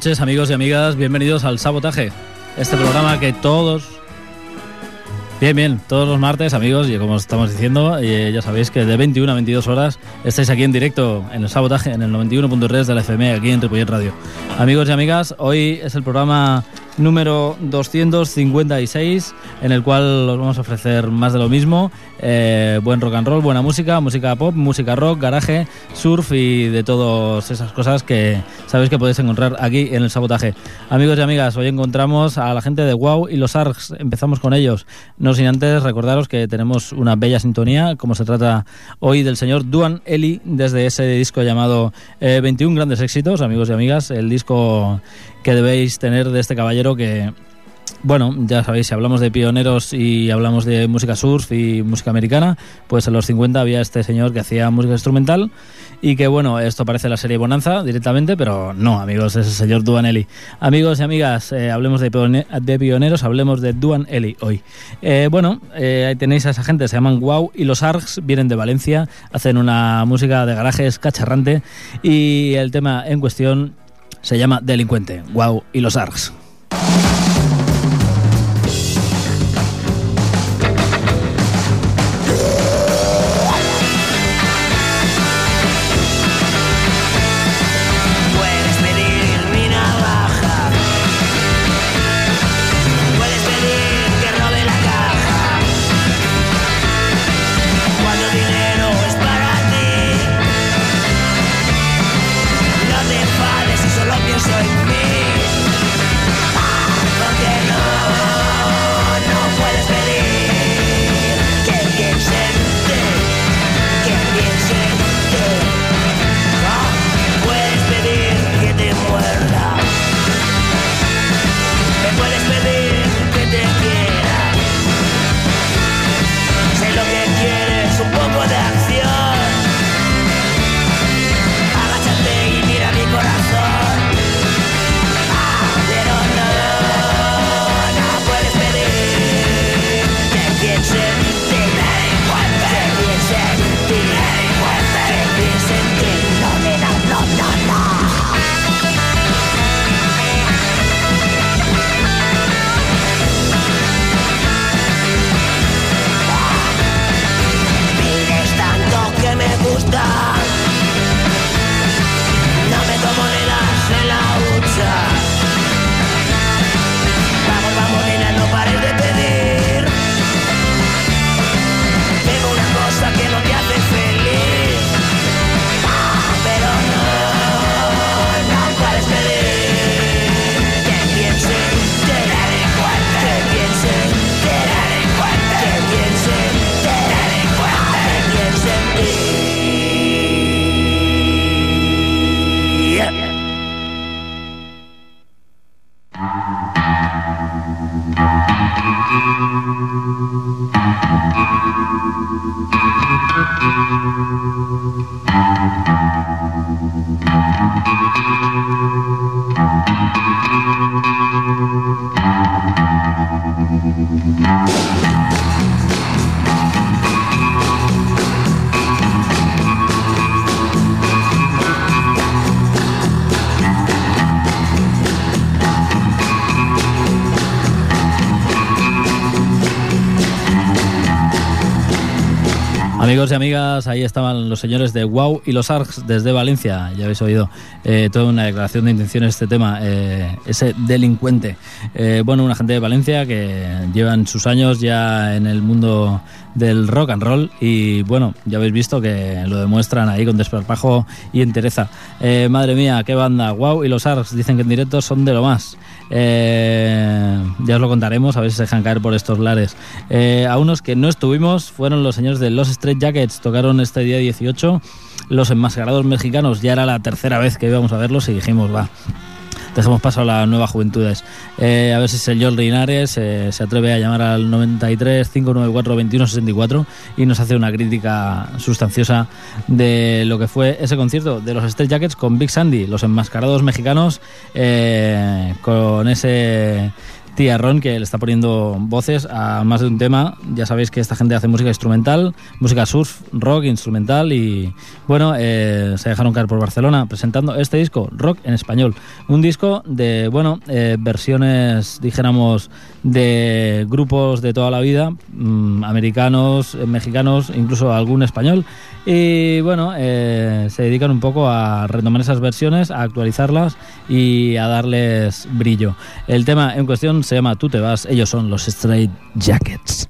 Amigos y amigas, bienvenidos al Sabotaje, este programa que todos, bien, bien, todos los martes amigos, y como estamos diciendo, eh, ya sabéis que de 21 a 22 horas estáis aquí en directo en el Sabotaje, en el 91.3 de la FM, aquí en Ripollet Radio. Amigos y amigas, hoy es el programa número 256, en el cual os vamos a ofrecer más de lo mismo. Eh, buen rock and roll, buena música, música pop, música rock, garaje, surf y de todas esas cosas que sabéis que podéis encontrar aquí en el sabotaje. Amigos y amigas, hoy encontramos a la gente de Wow y los ARGs. Empezamos con ellos. No sin antes recordaros que tenemos una bella sintonía, como se trata hoy del señor Duan Eli, desde ese disco llamado 21 eh, grandes éxitos, amigos y amigas. El disco que debéis tener de este caballero que, bueno, ya sabéis, si hablamos de pioneros y hablamos de música surf y música americana, pues en los 50 había este señor que hacía música instrumental y que, bueno, esto parece la serie Bonanza directamente, pero no, amigos, es el señor Duan Eli. Amigos y amigas, eh, hablemos de, pioneros, hablemos de Duan Eli hoy. Eh, bueno, eh, ahí tenéis a esa gente, se llaman Wow y los Args, vienen de Valencia, hacen una música de garajes cacharrante y el tema en cuestión se llama Delincuente, Wow y los ARGs. Thank you. Amigos y amigas, ahí estaban los señores de Wow y los ARCs desde Valencia. Ya habéis oído eh, toda una declaración de intención este tema, eh, ese delincuente. Eh, bueno, una gente de Valencia que llevan sus años ya en el mundo del rock and roll y bueno, ya habéis visto que lo demuestran ahí con desparpajo y entereza. madre mía, qué banda. Wow y los ARCs dicen que en directo son de lo más. ya os lo contaremos, a ver si se dejan caer por estos lares. a unos que no estuvimos fueron los señores de Los Estrellas Jackets tocaron este día 18. Los enmascarados mexicanos ya era la tercera vez que íbamos a verlos y dijimos, va, dejemos paso a las nuevas juventudes. Eh, a ver si el señor Linares eh, se atreve a llamar al 93 594 2164 y nos hace una crítica sustanciosa de lo que fue ese concierto de los Street Jackets con Big Sandy, los enmascarados mexicanos, eh, con ese tía Ron, que le está poniendo voces a más de un tema. Ya sabéis que esta gente hace música instrumental, música surf, rock, instrumental y bueno, eh, se dejaron caer por Barcelona presentando este disco, rock en español. Un disco de, bueno, eh, versiones, dijéramos, de grupos de toda la vida, mm, americanos, mexicanos, incluso algún español. Y bueno, eh, se dedican un poco a retomar esas versiones, a actualizarlas y a darles brillo. El tema en cuestión se llama Tú te vas, ellos son los Straight Jackets.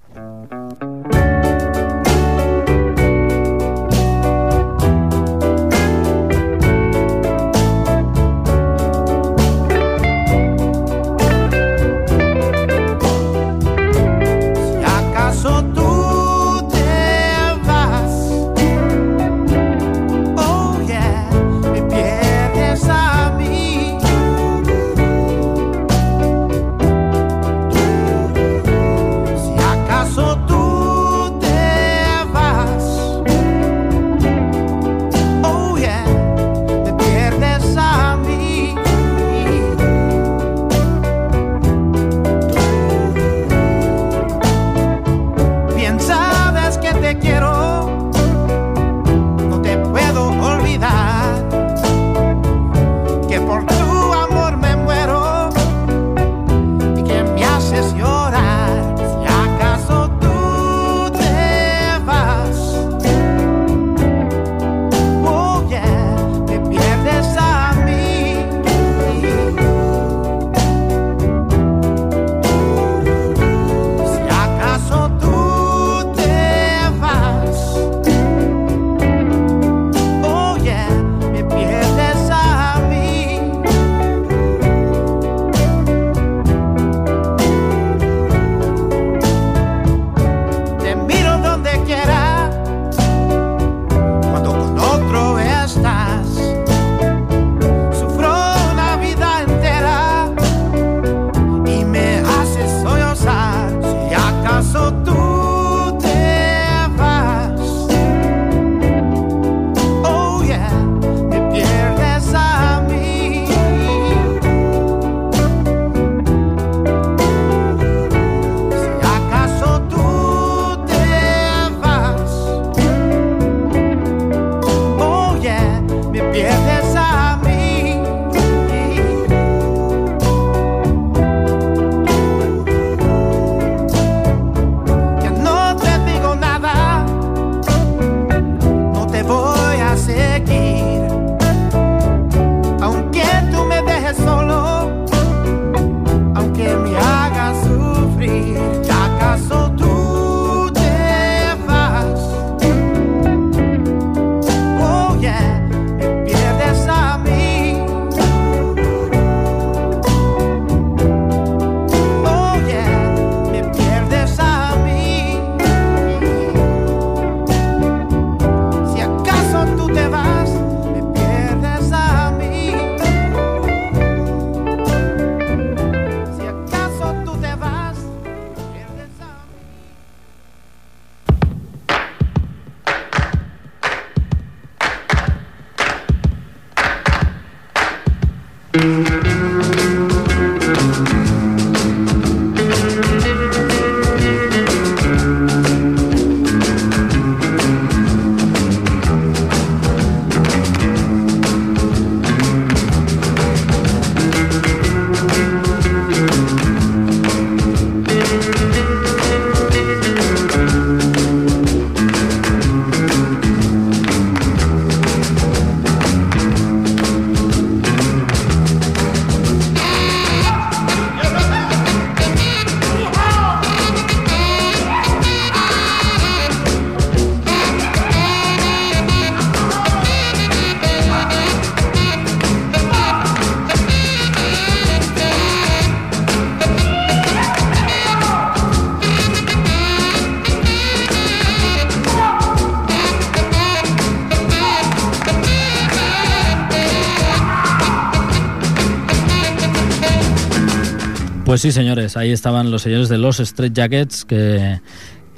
Pues sí, señores, ahí estaban los señores de los Street Jackets que,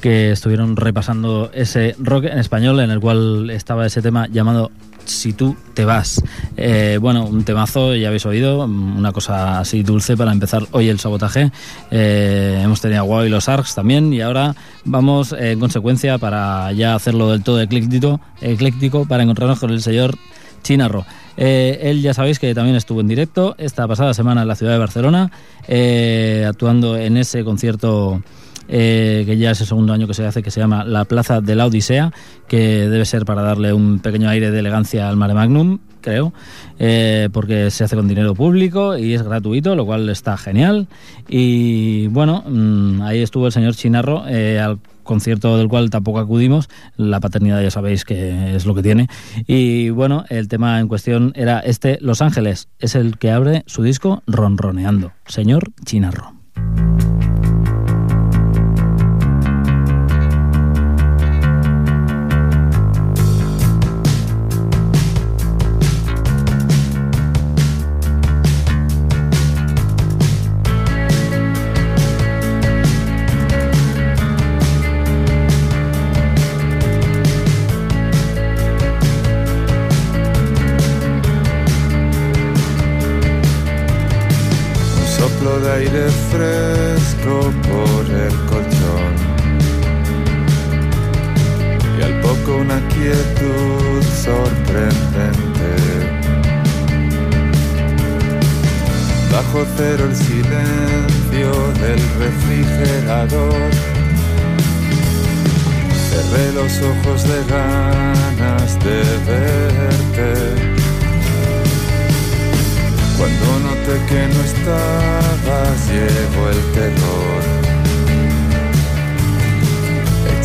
que estuvieron repasando ese rock en español en el cual estaba ese tema llamado si tú te vas. Eh, bueno, un temazo, ya habéis oído, una cosa así dulce para empezar hoy el sabotaje. Eh, hemos tenido a Wow y los Arcs también y ahora vamos en consecuencia para ya hacerlo del todo ecléctico, ecléctico para encontrarnos con el señor Chinarro. Eh, él ya sabéis que también estuvo en directo esta pasada semana en la ciudad de Barcelona, actuando en ese concierto eh, que ya es el segundo año que se hace, que se llama La Plaza de la Odisea, que debe ser para darle un pequeño aire de elegancia al Mare Magnum, creo, eh, porque se hace con dinero público y es gratuito, lo cual está genial. Y bueno, mm, ahí estuvo el señor Chinarro, eh, al concierto del cual tampoco acudimos. La paternidad ya sabéis que es lo que tiene. Y bueno, el tema en cuestión era este, Los Ángeles, es el que abre su disco Ronroneando. Señor Chinarro.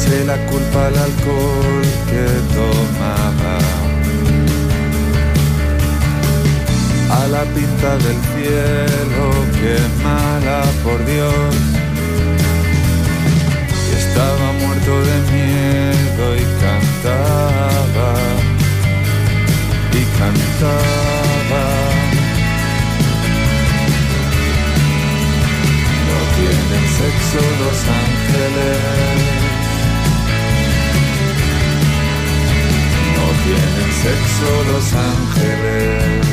eché la culpa al alcohol que tomaba. A la pinta del cielo, que mala por Dios. Y estaba muerto de miedo y cantaba, y cantaba. No tienen sexo los ángeles. tienen sexo los ángeles.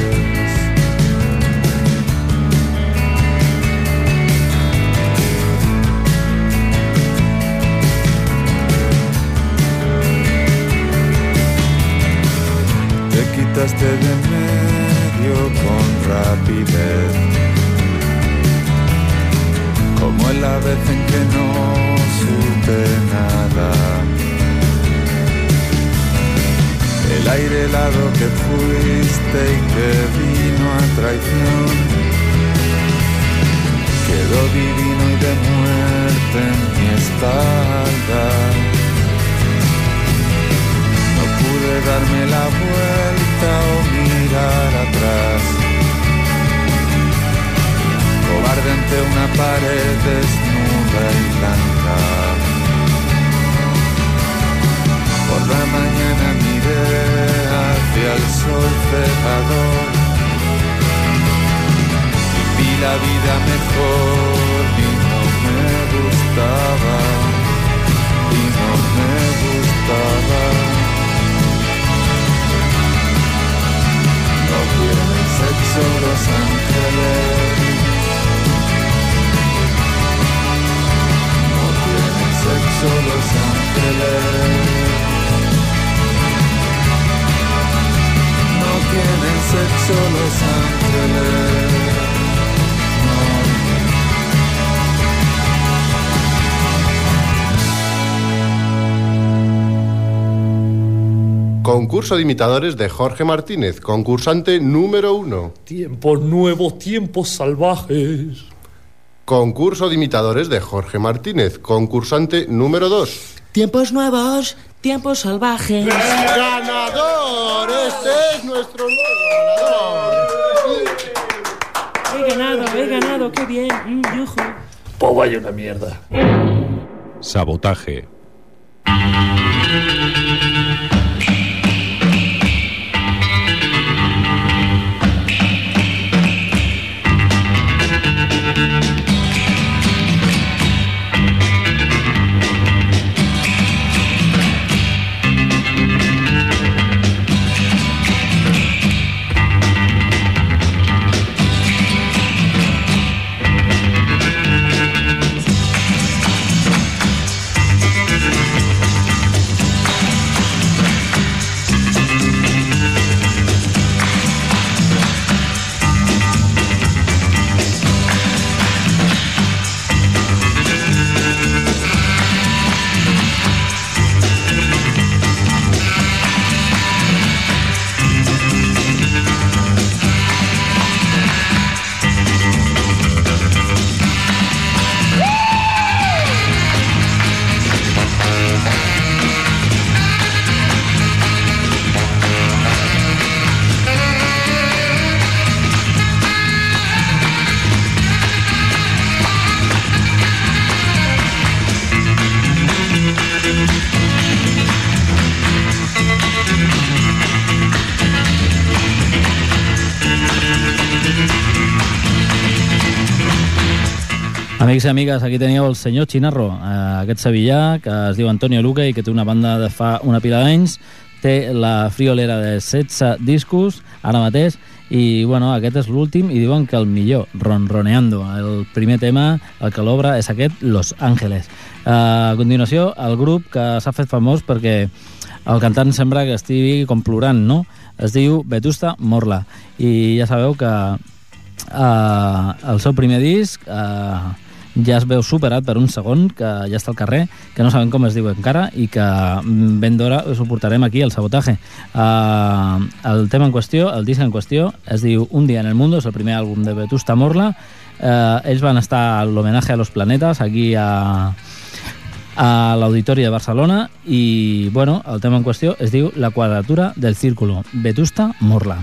Te quitaste de medio con rapidez, como en la vez en que no supe nada el aire helado que fuiste y que vino a traición. Quedó divino y de muerte en mi espalda. No pude darme la vuelta o mirar atrás. Cobarde ante una pared desnuda y blanca. Por la mañana al sol cerrador. Y vi la vida mejor y no me gustaba y no me gustaba. No hubieras hecho los ángeles. No hubieras hecho los ángeles. Concurso de imitadores de Jorge Martínez, concursante número uno. Tiempos nuevos, tiempos salvajes. Concurso de imitadores de Jorge Martínez, concursante número dos. Tiempos nuevos, tiempos salvajes. ¡Ganador! Este es nuestro nuevo ganador. He ganado, he ganado, qué bien. Mm, Pues vaya una mierda. Sabotaje. Amics i amigues, aquí teníeu el senyor Chinarro, eh, aquest sevillà que es diu Antonio Luque i que té una banda de fa una pila d'anys, té la friolera de 16 discos ara mateix i bueno, aquest és l'últim i diuen que el millor, Ronroneando. El primer tema, el que l'obre és aquest Los Ángeles. Eh, a continuació, el grup que s'ha fet famós perquè el cantant sembla que estigui com plorant, no? Es diu Vetusta Morla. I ja sabeu que eh, el seu primer disc eh, ja es veu superat per un segon que ja està al carrer, que no sabem com es diu encara i que mm, ben d'hora us ho portarem aquí, al sabotatge. Uh, el tema en qüestió, el disc en qüestió, es diu Un dia en el mundo, és el primer àlbum de Vetusta Morla. Uh, ells van estar a l'homenatge a los planetes aquí a, a l'Auditori de Barcelona i bueno, el tema en qüestió es diu La quadratura del círculo, Vetusta Morla.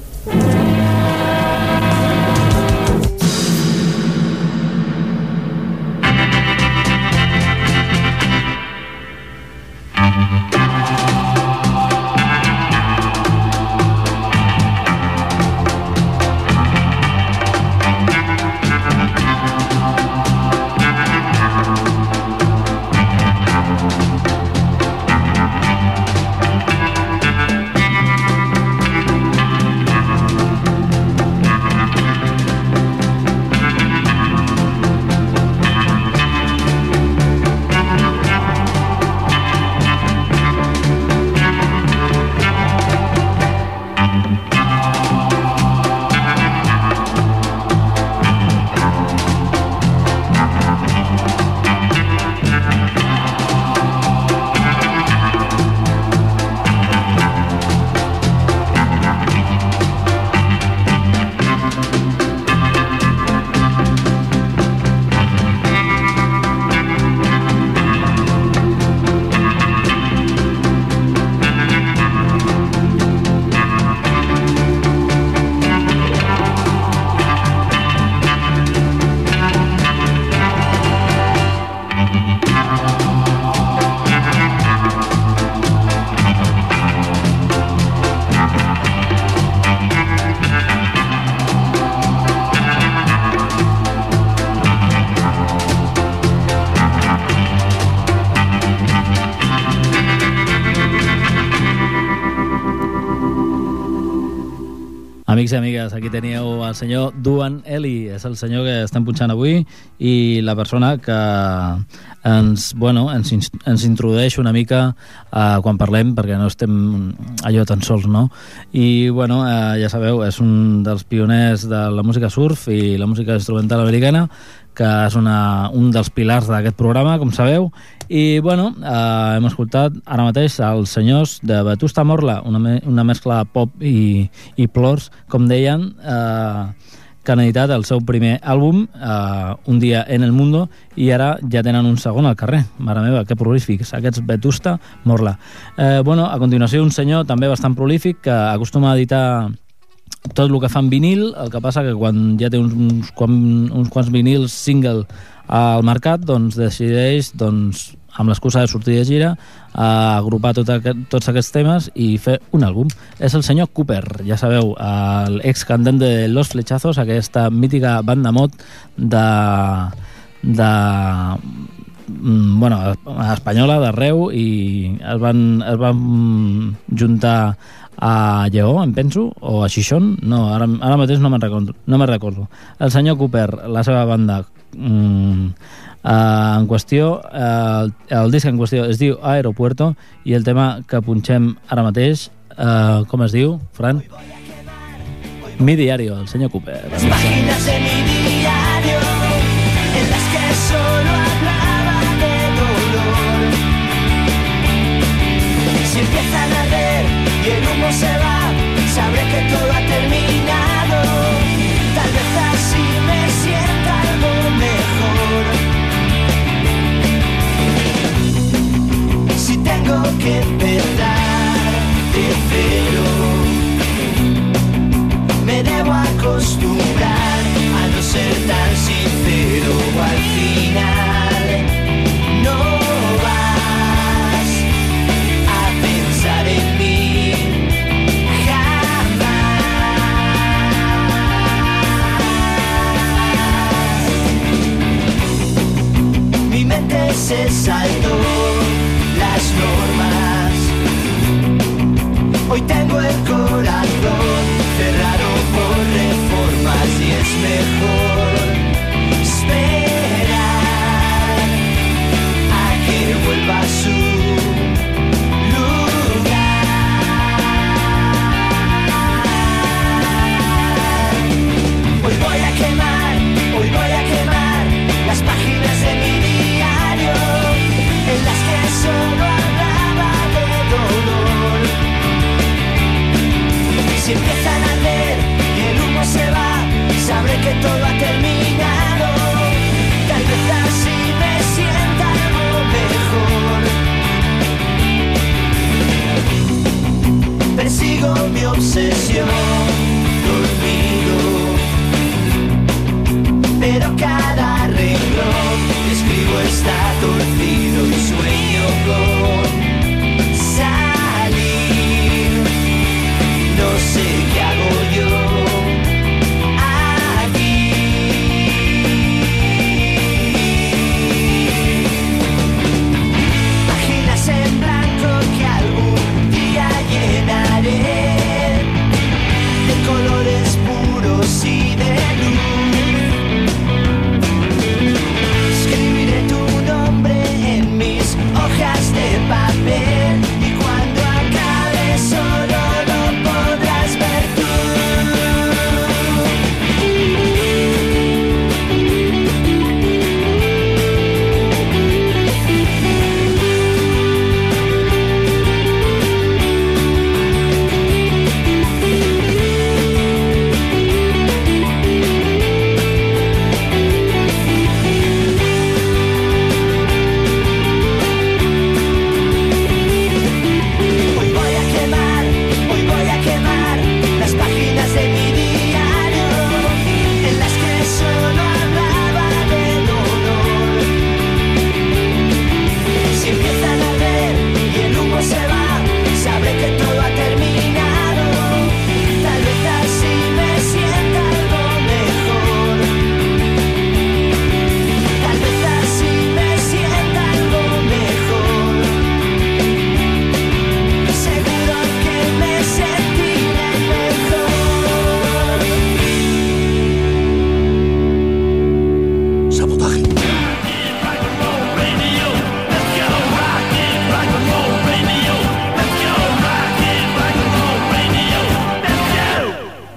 Amics i amigues, aquí teníeu el senyor Duan Eli, és el senyor que estem punxant avui i la persona que ens, bueno, ens, ens introdueix una mica eh, quan parlem, perquè no estem allò tan sols, no? I, bueno, eh, ja sabeu, és un dels pioners de la música surf i la música instrumental americana, que és una, un dels pilars d'aquest programa, com sabeu, i, bueno, eh, hem escoltat ara mateix els senyors de Vetusta Morla, una, me una mescla pop i, i plors, com deien, eh, que han editat el seu primer àlbum, eh, Un dia en el mundo, i ara ja tenen un segon al carrer. Mare meva, que prolífics, aquests Vetusta Morla. Eh, bueno, a continuació un senyor també bastant prolífic que acostuma a editar tot el que fa en vinil, el que passa que quan ja té uns, uns, uns quants vinils single al mercat, doncs decideix doncs, amb l'excusa de sortir de gira a agrupar tot aquest, tots aquests temes i fer un àlbum. És el senyor Cooper, ja sabeu, l'ex cantant de Los Flechazos, aquesta mítica banda mod de, de mm, bueno, espanyola d'arreu i es van, es van juntar a Lleó, em penso, o a Xixón, no, ara, ara mateix no me'n recordo, no me'n recordo. El senyor Cooper, la seva banda, mm, eh, en qüestió, eh, el, el disc en qüestió es diu Aeropuerto i el tema que punxem ara mateix, eh, com es diu, Fran? Mi diario, el senyor Cooper. Páginas de mi diario Si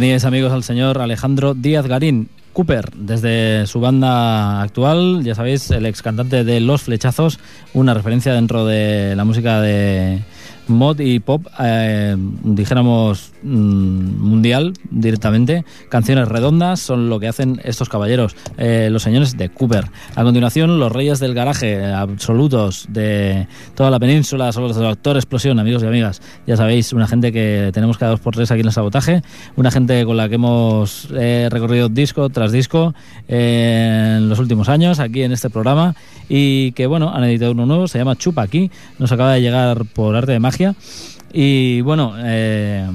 Teníais amigos al señor Alejandro Díaz Garín, Cooper, desde su banda actual, ya sabéis, el ex cantante de Los Flechazos, una referencia dentro de la música de mod y pop, eh, dijéramos mm, mundial directamente. Canciones redondas son lo que hacen estos caballeros, eh, los señores de Cooper. A continuación, los reyes del garaje absolutos de toda la península son los Doctor Explosión, amigos y amigas. Ya sabéis, una gente que tenemos cada dos por tres aquí en el sabotaje, una gente con la que hemos eh, recorrido disco tras disco en los últimos años aquí en este programa y que bueno, han editado uno nuevo, se llama Chupa aquí, nos acaba de llegar por arte de magia y bueno, eh,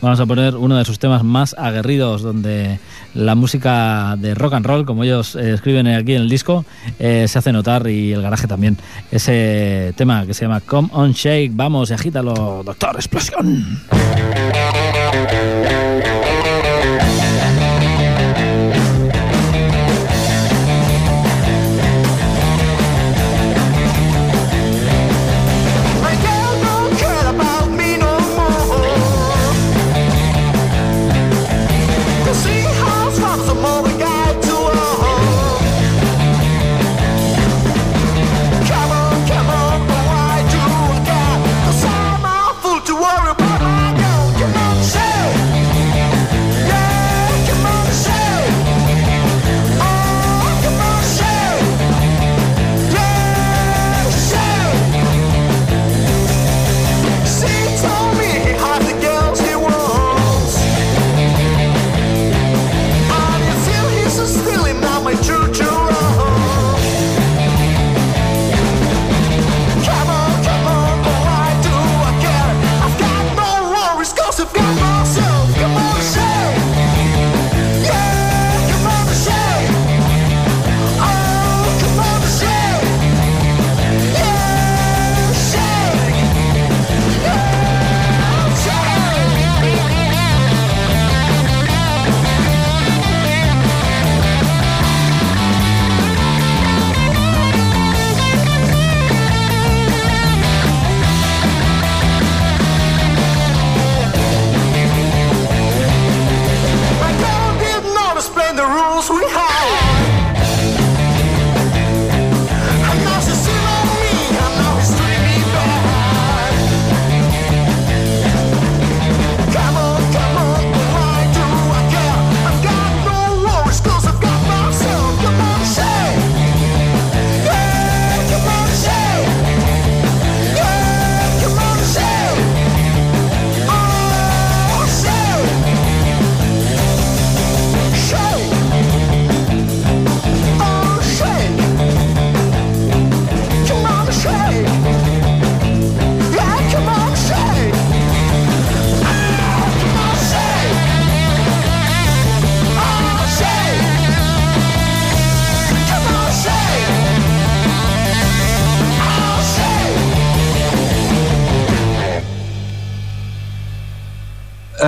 vamos a poner uno de sus temas más aguerridos donde la música de rock and roll, como ellos eh, escriben aquí en el disco, eh, se hace notar y el garaje también. Ese tema que se llama Come on Shake, vamos y agítalo, doctor, explosión.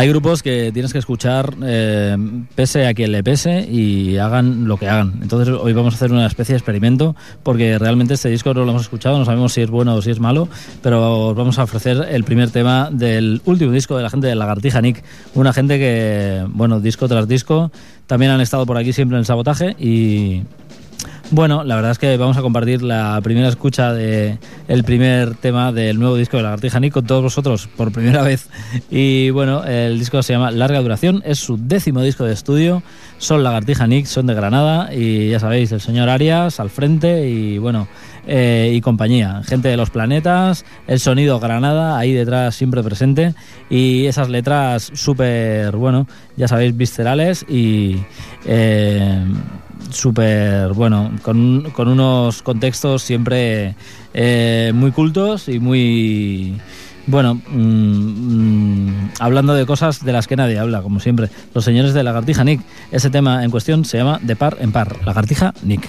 Hay grupos que tienes que escuchar eh, pese a quien le pese y hagan lo que hagan. Entonces hoy vamos a hacer una especie de experimento porque realmente este disco no lo hemos escuchado, no sabemos si es bueno o si es malo, pero os vamos a ofrecer el primer tema del último disco de la gente de Lagartija Nick, una gente que, bueno, disco tras disco, también han estado por aquí siempre en el sabotaje y bueno, la verdad es que vamos a compartir la primera escucha de primer tema del nuevo disco de Lagartija Nick con todos vosotros por primera vez. Y bueno, el disco se llama Larga Duración, es su décimo disco de estudio. Son Lagartija Nick, son de Granada y ya sabéis, el señor Arias al frente y bueno, eh, y compañía. Gente de los planetas, el sonido Granada ahí detrás siempre presente y esas letras súper, bueno, ya sabéis, viscerales y. Eh, súper, bueno, con, con, unos contextos siempre eh, muy cultos y muy, bueno, mmm, hablando de cosas de las que nadie habla, como siempre. Los señores de Lagartija Nick. Ese tema en cuestión se llama De par en par, Lagartija Nick.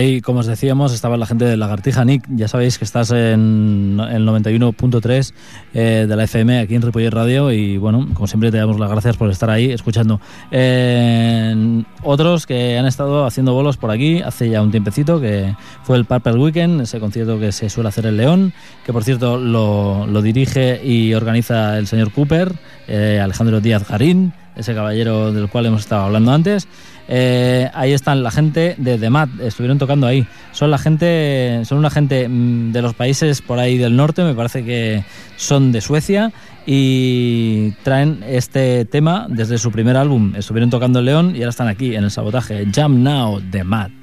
Ahí, como os decíamos, estaba la gente de Lagartija. Nick, ya sabéis que estás en el 91.3 eh, de la FM aquí en Ripollet Radio y bueno, como siempre te damos las gracias por estar ahí escuchando. Eh, otros que han estado haciendo bolos por aquí hace ya un tiempecito, que fue el Purple Weekend, ese concierto que se suele hacer en León, que por cierto lo, lo dirige y organiza el señor Cooper, eh, Alejandro Díaz Garín, ese caballero del cual hemos estado hablando antes. Eh, ahí están la gente de The Mat, estuvieron tocando ahí. Son la gente, son una gente mm, de los países por ahí del norte, me parece que son de Suecia y traen este tema desde su primer álbum. Estuvieron tocando en León y ahora están aquí en el sabotaje. Jam Now, The Mat.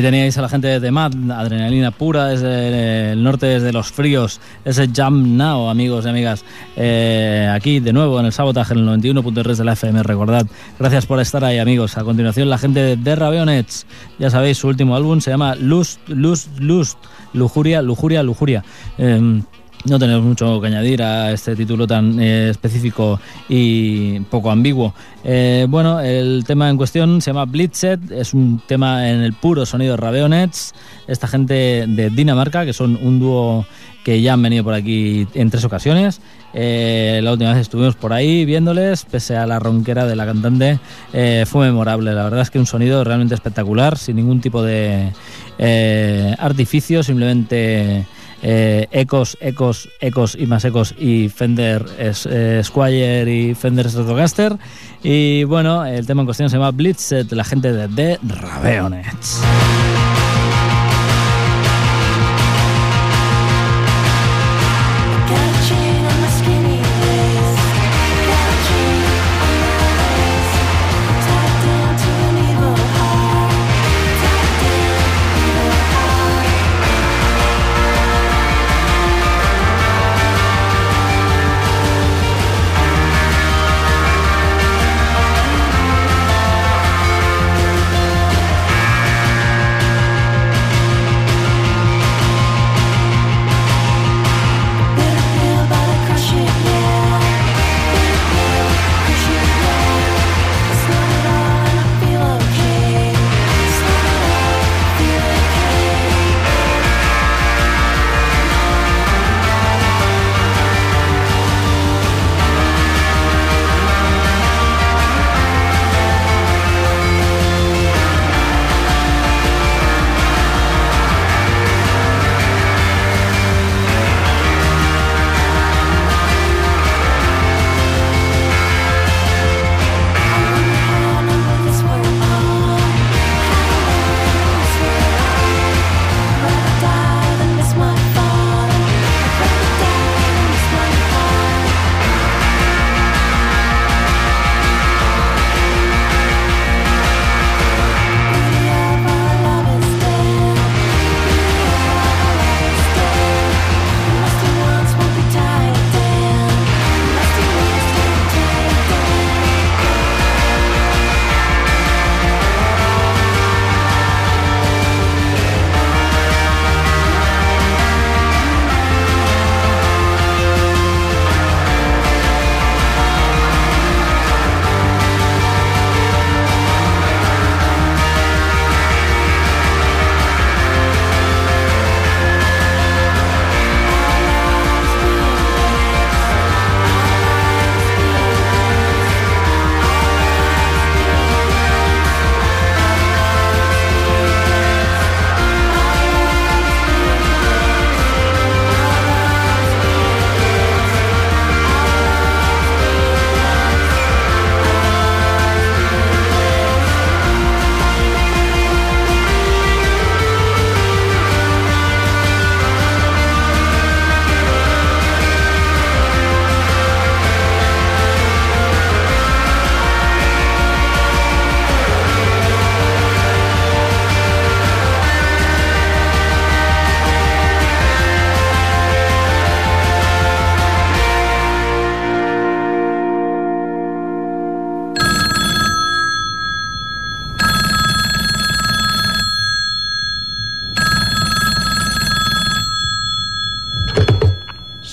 Ahí teníais a la gente de Mad, adrenalina pura desde el norte, desde los fríos. Ese Jump Now, amigos y amigas. Eh, aquí de nuevo en el Sabotaje, en el 91.3 de la FM. Recordad, gracias por estar ahí, amigos. A continuación, la gente de The. Ya sabéis, su último álbum se llama Lust, Lust, Lust. Lujuria, lujuria, lujuria. Eh, no tenemos mucho que añadir a este título tan eh, específico y poco ambiguo. Eh, bueno, el tema en cuestión se llama Blitzed, es un tema en el puro sonido Raveonets, esta gente de Dinamarca, que son un dúo que ya han venido por aquí en tres ocasiones. Eh, la última vez estuvimos por ahí viéndoles, pese a la ronquera de la cantante, fue memorable. La verdad es que un sonido realmente espectacular, sin ningún tipo de artificio, simplemente eh, ecos, ecos, ecos y más ecos y Fender eh, Squire y Fender Stratocaster. Y bueno, el tema en cuestión se llama Blitzed, la gente de The.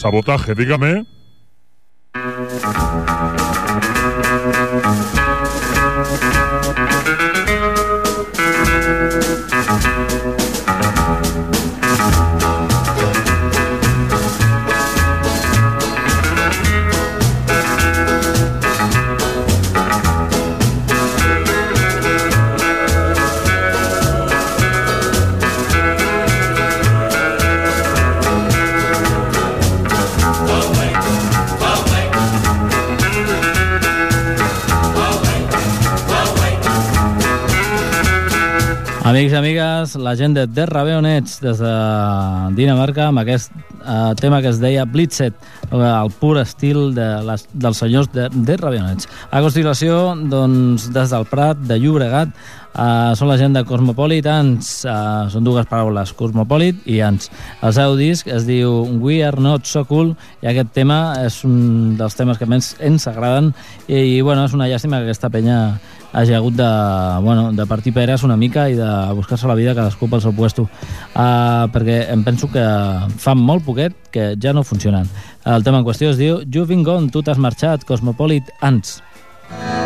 Sabotaje, dígame. Amigues, la gent de The Raveonets des de Dinamarca amb aquest eh, tema que es deia Blitzed, el pur estil de les, dels senyors de The Raveonets. A continuació, doncs, des del Prat de Llobregat, Uh, són la gent de Cosmopolitans, uh, són dues paraules, Cosmopolit i Ants. El seu disc es diu We Are Not So Cool i aquest tema és un dels temes que més ens agraden i, i bueno, és una llàstima que aquesta penya hagi hagut de, bueno, de partir peres una mica i de buscar-se la vida cadascú pel seu puesto. Uh, perquè em penso que fa molt poquet que ja no funcionen. El tema en qüestió es diu You've been gone, tu t'has marxat, Cosmopolit Ants. Every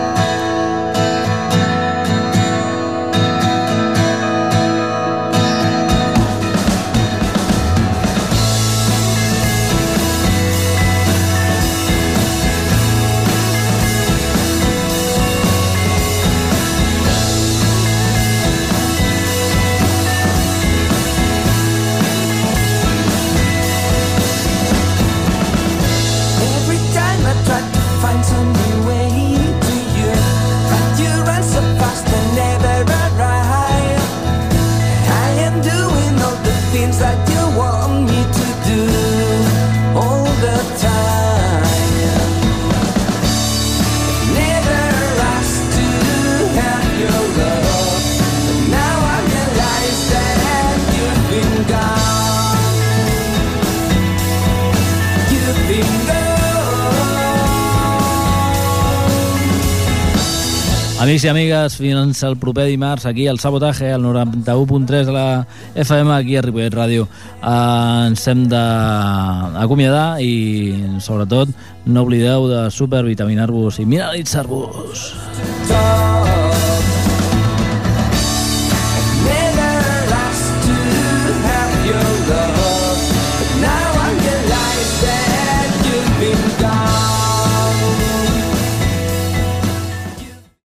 Amics i amigues, fins al proper dimarts aquí al Sabotaje, al 91.3 de la FM, aquí a Ripollet Ràdio. Eh, ens hem d'acomiadar i, sobretot, no oblideu de supervitaminar-vos i mineralitzar-vos. Talk